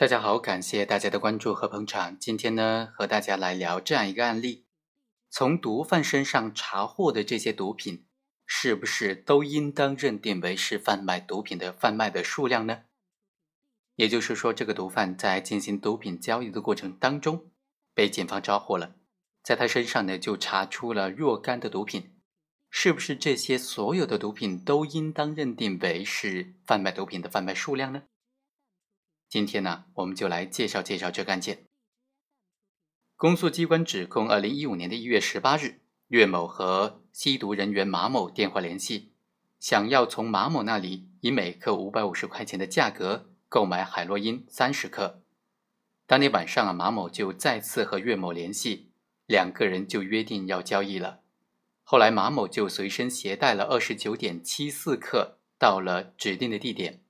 大家好，感谢大家的关注和捧场。今天呢，和大家来聊这样一个案例：从毒贩身上查获的这些毒品，是不是都应当认定为是贩卖毒品的贩卖的数量呢？也就是说，这个毒贩在进行毒品交易的过程当中，被警方抓获了，在他身上呢就查出了若干的毒品，是不是这些所有的毒品都应当认定为是贩卖毒品的贩卖数量呢？今天呢，我们就来介绍介绍这个案件。公诉机关指控，二零一五年的一月十八日，岳某和吸毒人员马某电话联系，想要从马某那里以每克五百五十块钱的价格购买海洛因三十克。当天晚上啊，马某就再次和岳某联系，两个人就约定要交易了。后来马某就随身携带了二十九点七四克，到了指定的地点。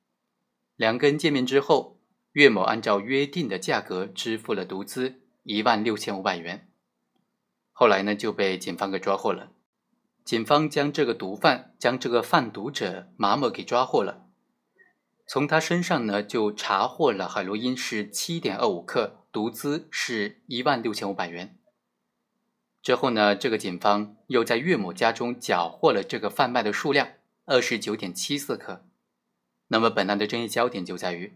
两个人见面之后。岳某按照约定的价格支付了毒资一万六千五百元，后来呢就被警方给抓获了。警方将这个毒贩、将这个贩毒者马某给抓获了，从他身上呢就查获了海洛因是七点二五克，毒资是一万六千五百元。之后呢，这个警方又在岳某家中缴获了这个贩卖的数量二十九点七四克。那么本案的争议焦点就在于。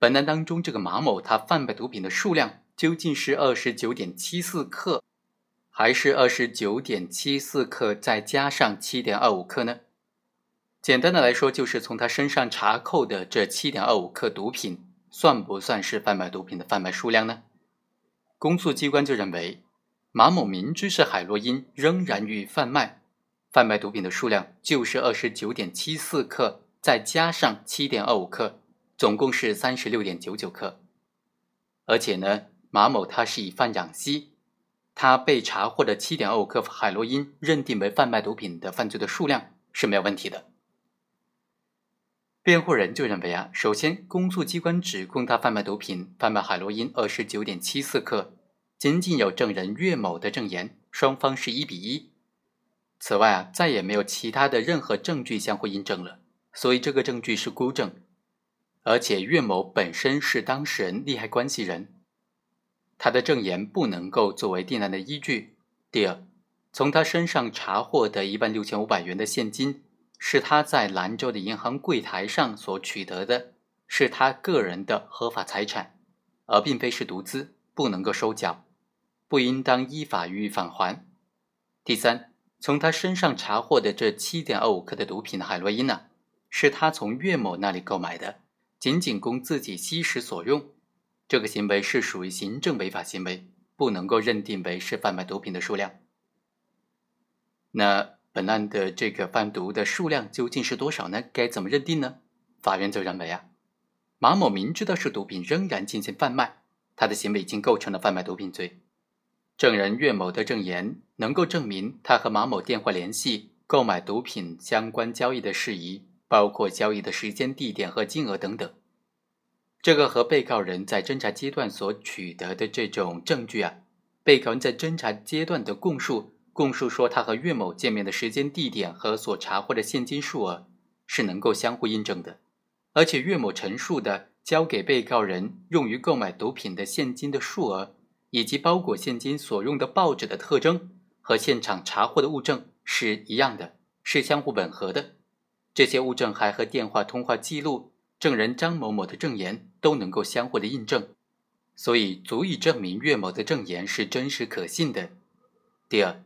本案当中，这个马某他贩卖毒品的数量究竟是二十九点七四克，还是二十九点七四克再加上七点二五克呢？简单的来说，就是从他身上查扣的这七点二五克毒品，算不算是贩卖毒品的贩卖数量呢？公诉机关就认为，马某明知是海洛因，仍然予以贩卖，贩卖毒品的数量就是二十九点七四克再加上七点二五克。总共是三十六点九九克，而且呢，马某他是以贩养吸，他被查获的七点二五克海洛因认定为贩卖毒品的犯罪的数量是没有问题的。辩护人就认为啊，首先公诉机关指控他贩卖毒品，贩卖海洛因二十九点七四克，仅仅有证人岳某的证言，双方是一比一。此外啊，再也没有其他的任何证据相互印证了，所以这个证据是孤证。而且岳某本身是当事人利害关系人，他的证言不能够作为定案的依据。第二，从他身上查获的一万六千五百元的现金，是他在兰州的银行柜台上所取得的，是他个人的合法财产，而并非是毒资，不能够收缴，不应当依法予以返还。第三，从他身上查获的这七点二五克的毒品海洛因呢，是他从岳某那里购买的。仅仅供自己吸食所用，这个行为是属于行政违法行为，不能够认定为是贩卖毒品的数量。那本案的这个贩毒的数量究竟是多少呢？该怎么认定呢？法院就认为啊，马某明知道是毒品仍然进行贩卖，他的行为已经构成了贩卖毒品罪。证人岳某的证言能够证明他和马某电话联系购买毒品相关交易的事宜。包括交易的时间、地点和金额等等，这个和被告人在侦查阶段所取得的这种证据啊，被告人在侦查阶段的供述，供述说他和岳某见面的时间、地点和所查获的现金数额是能够相互印证的，而且岳某陈述的交给被告人用于购买毒品的现金的数额，以及包裹现金所用的报纸的特征和现场查获的物证是一样的，是相互吻合的。这些物证还和电话通话记录、证人张某某的证言都能够相互的印证，所以足以证明岳某的证言是真实可信的。第二，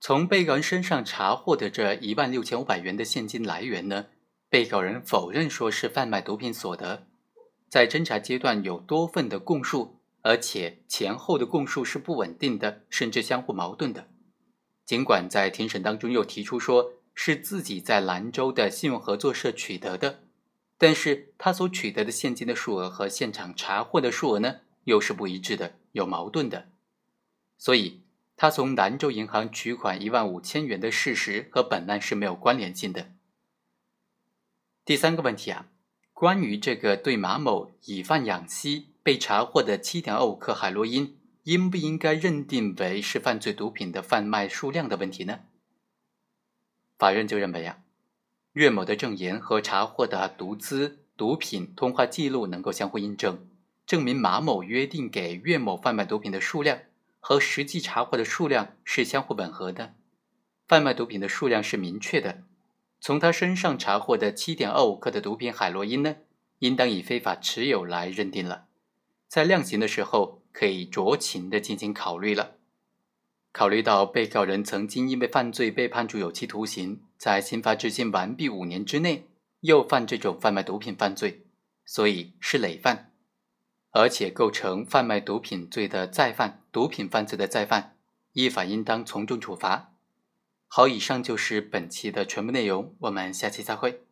从被告人身上查获的这一万六千五百元的现金来源呢，被告人否认说是贩卖毒品所得，在侦查阶段有多份的供述，而且前后的供述是不稳定的，甚至相互矛盾的。尽管在庭审当中又提出说。是自己在兰州的信用合作社取得的，但是他所取得的现金的数额和现场查获的数额呢，又是不一致的，有矛盾的，所以他从兰州银行取款一万五千元的事实和本案是没有关联性的。第三个问题啊，关于这个对马某以贩养吸被查获的七点二五克海洛因，应不应该认定为是犯罪毒品的贩卖数量的问题呢？法院就认为啊，岳某的证言和查获的毒资、毒品通话记录能够相互印证，证明马某约定给岳某贩卖毒品的数量和实际查获的数量是相互吻合的，贩卖毒品的数量是明确的。从他身上查获的七点二五克的毒品海洛因呢，应当以非法持有来认定了。在量刑的时候，可以酌情的进行考虑了。考虑到被告人曾经因为犯罪被判处有期徒刑，在刑罚执行完毕五年之内又犯这种贩卖毒品犯罪，所以是累犯，而且构成贩卖毒品罪的再犯，毒品犯罪的再犯，依法应当从重处罚。好，以上就是本期的全部内容，我们下期再会。